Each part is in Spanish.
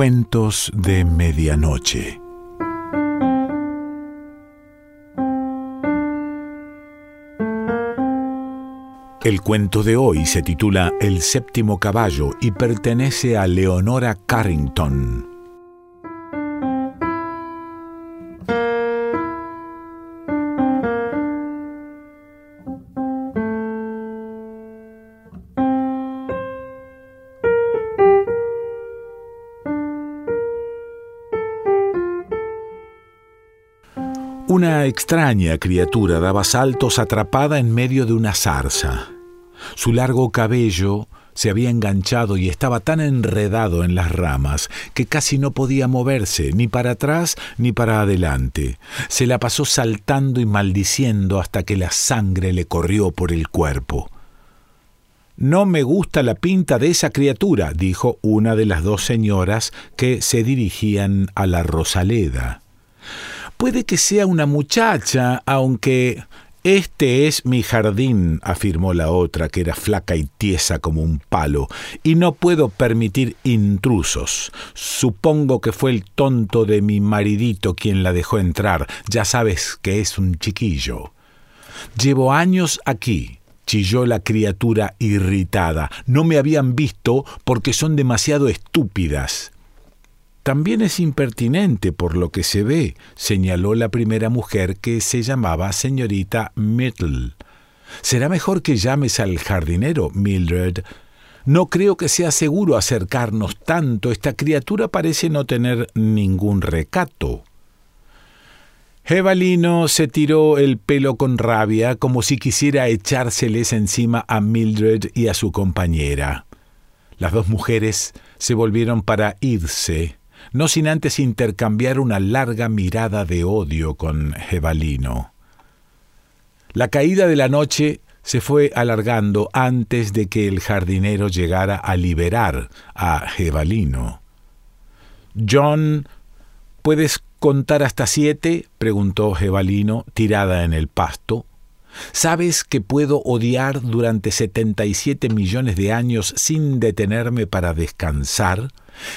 Cuentos de Medianoche. El cuento de hoy se titula El séptimo caballo y pertenece a Leonora Carrington. Una extraña criatura daba saltos atrapada en medio de una zarza. Su largo cabello se había enganchado y estaba tan enredado en las ramas que casi no podía moverse ni para atrás ni para adelante. Se la pasó saltando y maldiciendo hasta que la sangre le corrió por el cuerpo. No me gusta la pinta de esa criatura, dijo una de las dos señoras que se dirigían a la Rosaleda. Puede que sea una muchacha, aunque... Este es mi jardín, afirmó la otra, que era flaca y tiesa como un palo, y no puedo permitir intrusos. Supongo que fue el tonto de mi maridito quien la dejó entrar. Ya sabes que es un chiquillo. Llevo años aquí, chilló la criatura irritada. No me habían visto porque son demasiado estúpidas. También es impertinente por lo que se ve, señaló la primera mujer que se llamaba señorita Myrtle. Será mejor que llames al jardinero, Mildred. No creo que sea seguro acercarnos tanto. Esta criatura parece no tener ningún recato. Evalino se tiró el pelo con rabia, como si quisiera echárseles encima a Mildred y a su compañera. Las dos mujeres se volvieron para irse no sin antes intercambiar una larga mirada de odio con Jebalino. La caída de la noche se fue alargando antes de que el jardinero llegara a liberar a Jebalino. John, ¿puedes contar hasta siete? preguntó Jebalino, tirada en el pasto. ¿Sabes que puedo odiar durante 77 millones de años sin detenerme para descansar?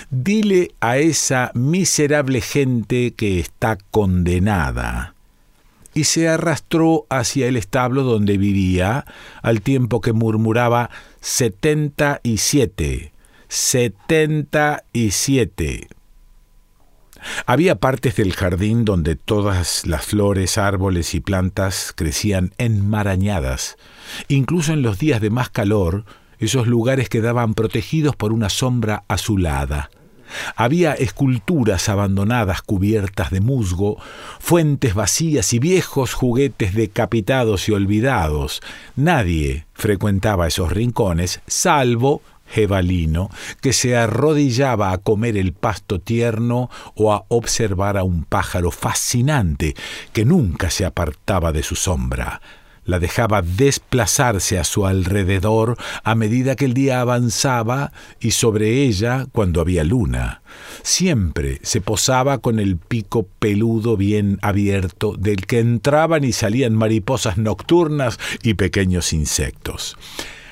Dile a esa miserable gente que está condenada. Y se arrastró hacia el establo donde vivía, al tiempo que murmuraba 77, 77. Había partes del jardín donde todas las flores, árboles y plantas crecían enmarañadas. Incluso en los días de más calor, esos lugares quedaban protegidos por una sombra azulada. Había esculturas abandonadas cubiertas de musgo, fuentes vacías y viejos juguetes decapitados y olvidados. Nadie frecuentaba esos rincones, salvo Jebalino, que se arrodillaba a comer el pasto tierno o a observar a un pájaro fascinante que nunca se apartaba de su sombra la dejaba desplazarse a su alrededor a medida que el día avanzaba y sobre ella cuando había luna. Siempre se posaba con el pico peludo bien abierto del que entraban y salían mariposas nocturnas y pequeños insectos.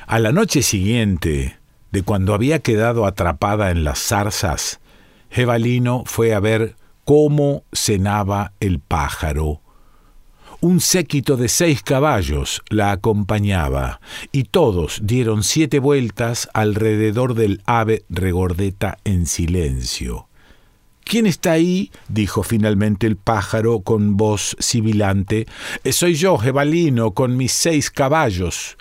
A la noche siguiente, de cuando había quedado atrapada en las zarzas, Jebalino fue a ver cómo cenaba el pájaro un séquito de seis caballos la acompañaba, y todos dieron siete vueltas alrededor del ave regordeta en silencio. ¿Quién está ahí? dijo finalmente el pájaro con voz sibilante. Soy yo, Jebalino, con mis seis caballos.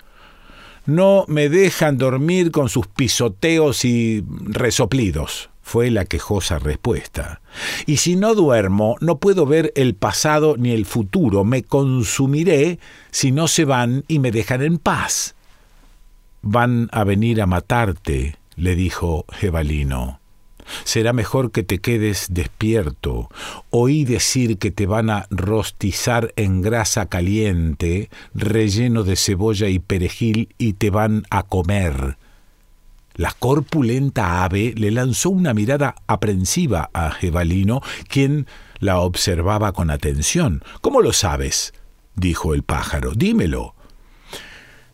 No me dejan dormir con sus pisoteos y resoplidos fue la quejosa respuesta. Y si no duermo, no puedo ver el pasado ni el futuro. Me consumiré si no se van y me dejan en paz. Van a venir a matarte, le dijo Jebalino. Será mejor que te quedes despierto. Oí decir que te van a rostizar en grasa caliente, relleno de cebolla y perejil, y te van a comer. La corpulenta ave le lanzó una mirada aprensiva a Jebalino, quien la observaba con atención. ¿Cómo lo sabes? dijo el pájaro. Dímelo.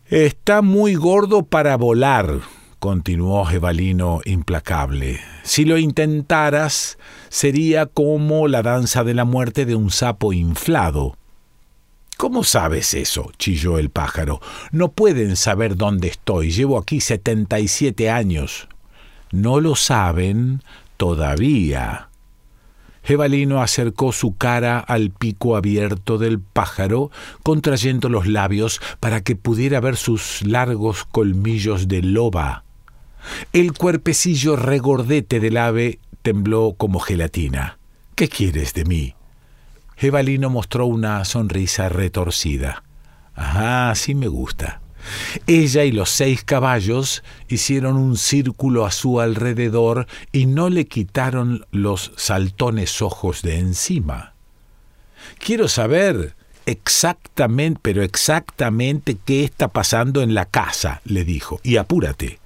Está muy gordo para volar, continuó Jebalino implacable. Si lo intentaras, sería como la danza de la muerte de un sapo inflado. ¿Cómo sabes eso? chilló el pájaro. No pueden saber dónde estoy. Llevo aquí setenta y siete años. No lo saben todavía. Jebalino acercó su cara al pico abierto del pájaro, contrayendo los labios para que pudiera ver sus largos colmillos de loba. El cuerpecillo regordete del ave tembló como gelatina. ¿Qué quieres de mí? Jebalino mostró una sonrisa retorcida. Ajá, sí me gusta. Ella y los seis caballos hicieron un círculo a su alrededor y no le quitaron los saltones ojos de encima. Quiero saber exactamente, pero exactamente qué está pasando en la casa, le dijo, y apúrate.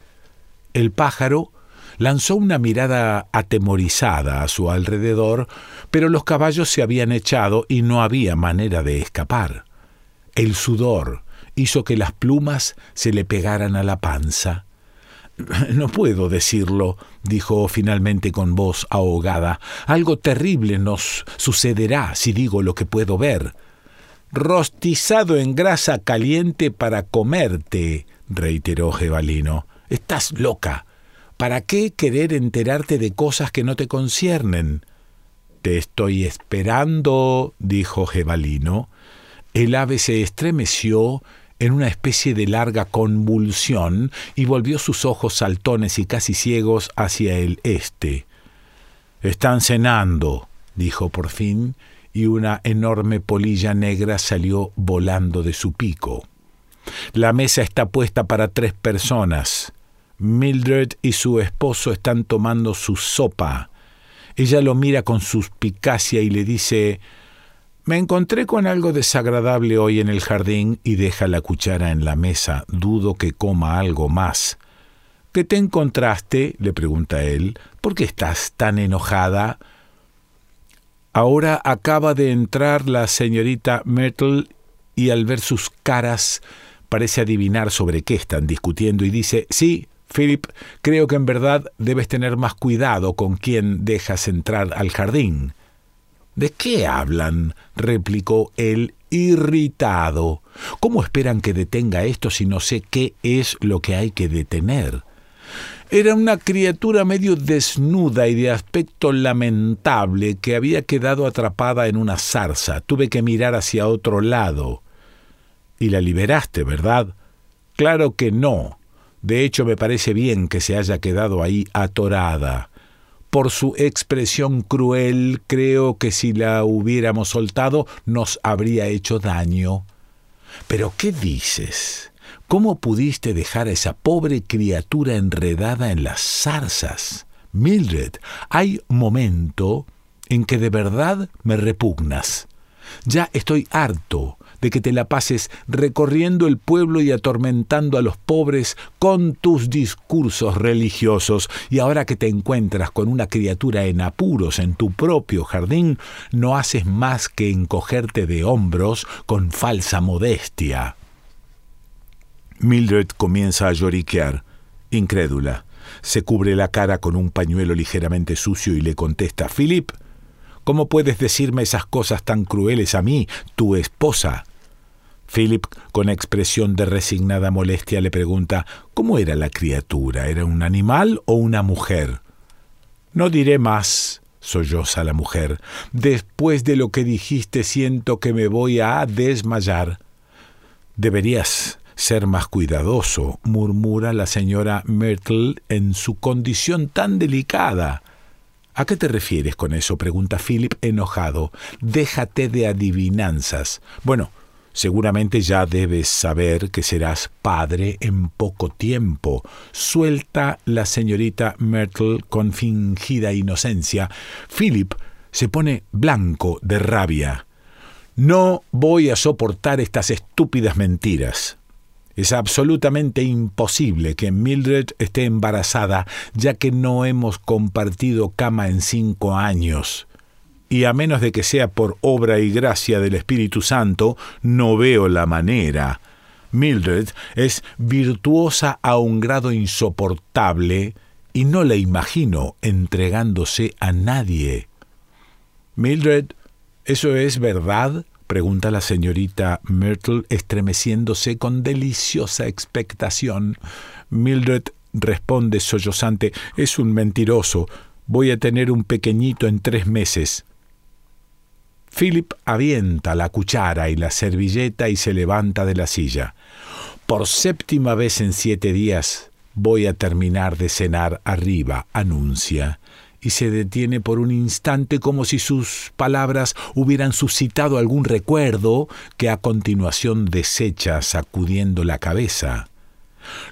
El pájaro lanzó una mirada atemorizada a su alrededor, pero los caballos se habían echado y no había manera de escapar. El sudor hizo que las plumas se le pegaran a la panza. No puedo decirlo, dijo finalmente con voz ahogada. Algo terrible nos sucederá si digo lo que puedo ver. Rostizado en grasa caliente para comerte, reiteró Jebalino. Estás loca. ¿Para qué querer enterarte de cosas que no te conciernen? Te estoy esperando, dijo Jebalino. El ave se estremeció en una especie de larga convulsión y volvió sus ojos saltones y casi ciegos hacia el este. Están cenando, dijo por fin, y una enorme polilla negra salió volando de su pico. La mesa está puesta para tres personas. Mildred y su esposo están tomando su sopa. Ella lo mira con suspicacia y le dice me encontré con algo desagradable hoy en el jardín y deja la cuchara en la mesa. Dudo que coma algo más. ¿Qué te encontraste? le pregunta él. ¿Por qué estás tan enojada? Ahora acaba de entrar la señorita Myrtle y al ver sus caras parece adivinar sobre qué están discutiendo y dice, sí, Philip, creo que en verdad debes tener más cuidado con quién dejas entrar al jardín. ¿De qué hablan? replicó él irritado. ¿Cómo esperan que detenga esto si no sé qué es lo que hay que detener? Era una criatura medio desnuda y de aspecto lamentable que había quedado atrapada en una zarza. Tuve que mirar hacia otro lado. Y la liberaste, ¿verdad? Claro que no. De hecho, me parece bien que se haya quedado ahí atorada por su expresión cruel, creo que si la hubiéramos soltado nos habría hecho daño. Pero ¿qué dices? ¿Cómo pudiste dejar a esa pobre criatura enredada en las zarzas? Mildred, hay momento en que de verdad me repugnas. Ya estoy harto de que te la pases recorriendo el pueblo y atormentando a los pobres con tus discursos religiosos, y ahora que te encuentras con una criatura en apuros en tu propio jardín, no haces más que encogerte de hombros con falsa modestia. Mildred comienza a lloriquear, incrédula. Se cubre la cara con un pañuelo ligeramente sucio y le contesta Philip, ¿Cómo puedes decirme esas cosas tan crueles a mí, tu esposa? Philip, con expresión de resignada molestia, le pregunta ¿Cómo era la criatura? ¿Era un animal o una mujer? No diré más, solloza la mujer. Después de lo que dijiste siento que me voy a desmayar. Deberías ser más cuidadoso, murmura la señora Myrtle en su condición tan delicada. ¿A qué te refieres con eso? pregunta Philip enojado. Déjate de adivinanzas. Bueno, Seguramente ya debes saber que serás padre en poco tiempo. Suelta la señorita Myrtle con fingida inocencia. Philip se pone blanco de rabia. No voy a soportar estas estúpidas mentiras. Es absolutamente imposible que Mildred esté embarazada, ya que no hemos compartido cama en cinco años y a menos de que sea por obra y gracia del Espíritu Santo, no veo la manera. Mildred es virtuosa a un grado insoportable y no la imagino entregándose a nadie. Mildred, ¿eso es verdad? pregunta la señorita Myrtle, estremeciéndose con deliciosa expectación. Mildred responde sollozante Es un mentiroso. Voy a tener un pequeñito en tres meses. Philip avienta la cuchara y la servilleta y se levanta de la silla. Por séptima vez en siete días voy a terminar de cenar arriba, anuncia, y se detiene por un instante como si sus palabras hubieran suscitado algún recuerdo que a continuación desecha sacudiendo la cabeza.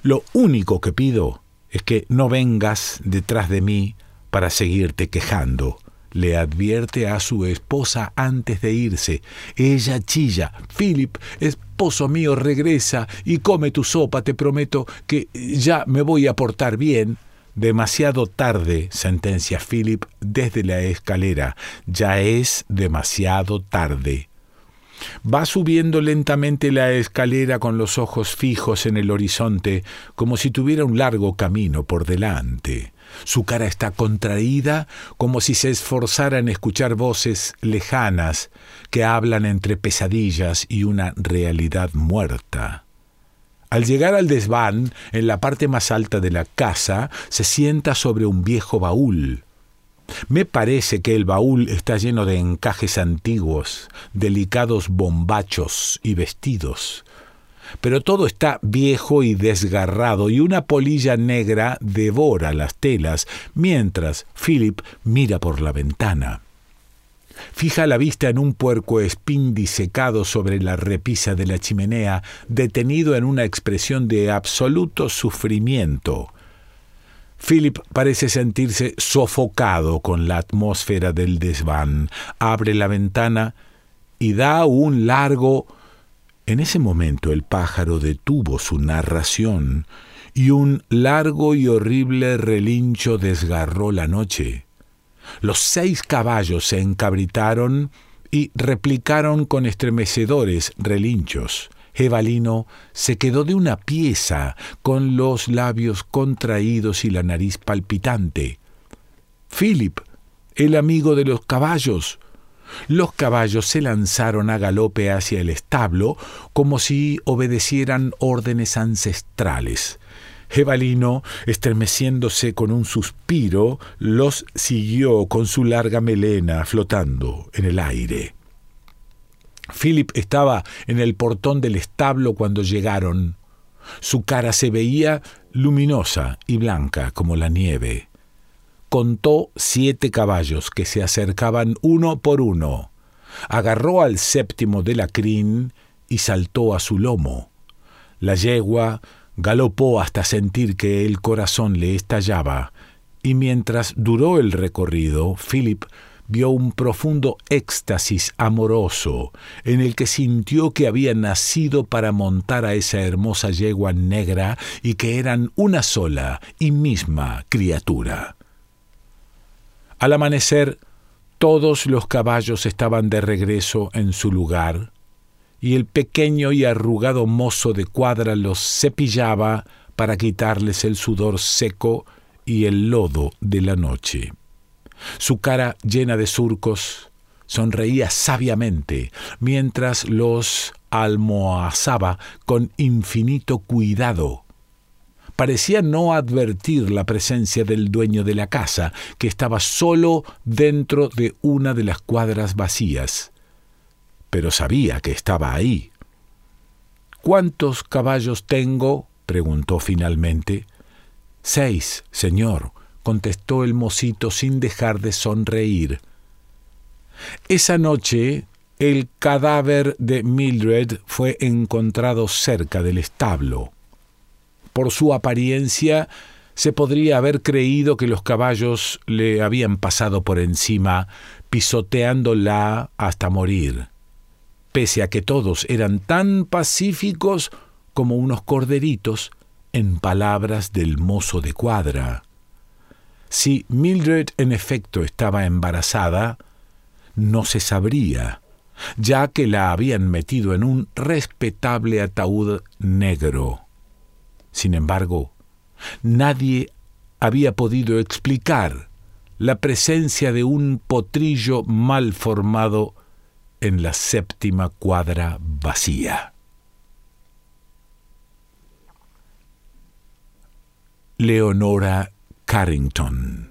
Lo único que pido es que no vengas detrás de mí para seguirte quejando le advierte a su esposa antes de irse. Ella chilla. Philip, esposo mío, regresa y come tu sopa, te prometo que ya me voy a portar bien. Demasiado tarde, sentencia Philip desde la escalera. Ya es demasiado tarde. Va subiendo lentamente la escalera con los ojos fijos en el horizonte, como si tuviera un largo camino por delante. Su cara está contraída como si se esforzara en escuchar voces lejanas que hablan entre pesadillas y una realidad muerta. Al llegar al desván, en la parte más alta de la casa, se sienta sobre un viejo baúl. Me parece que el baúl está lleno de encajes antiguos, delicados bombachos y vestidos, pero todo está viejo y desgarrado y una polilla negra devora las telas mientras Philip mira por la ventana. Fija la vista en un puerco espín disecado sobre la repisa de la chimenea, detenido en una expresión de absoluto sufrimiento. Philip parece sentirse sofocado con la atmósfera del desván. Abre la ventana y da un largo en ese momento el pájaro detuvo su narración y un largo y horrible relincho desgarró la noche. Los seis caballos se encabritaron y replicaron con estremecedores relinchos. Evalino se quedó de una pieza, con los labios contraídos y la nariz palpitante. Philip, el amigo de los caballos, los caballos se lanzaron a galope hacia el establo como si obedecieran órdenes ancestrales. Evalino, estremeciéndose con un suspiro, los siguió con su larga melena flotando en el aire. Philip estaba en el portón del establo cuando llegaron. Su cara se veía luminosa y blanca como la nieve contó siete caballos que se acercaban uno por uno. Agarró al séptimo de la crin y saltó a su lomo. La yegua galopó hasta sentir que el corazón le estallaba, y mientras duró el recorrido, Philip vio un profundo éxtasis amoroso, en el que sintió que había nacido para montar a esa hermosa yegua negra y que eran una sola y misma criatura. Al amanecer, todos los caballos estaban de regreso en su lugar, y el pequeño y arrugado mozo de cuadra los cepillaba para quitarles el sudor seco y el lodo de la noche. Su cara llena de surcos sonreía sabiamente mientras los almohazaba con infinito cuidado parecía no advertir la presencia del dueño de la casa, que estaba solo dentro de una de las cuadras vacías. Pero sabía que estaba ahí. ¿Cuántos caballos tengo? preguntó finalmente. Seis, señor, contestó el mocito sin dejar de sonreír. Esa noche el cadáver de Mildred fue encontrado cerca del establo. Por su apariencia se podría haber creído que los caballos le habían pasado por encima, pisoteándola hasta morir, pese a que todos eran tan pacíficos como unos corderitos, en palabras del mozo de cuadra. Si Mildred en efecto estaba embarazada, no se sabría. ya que la habían metido en un respetable ataúd negro. Sin embargo, nadie había podido explicar la presencia de un potrillo mal formado en la séptima cuadra vacía. Leonora Carrington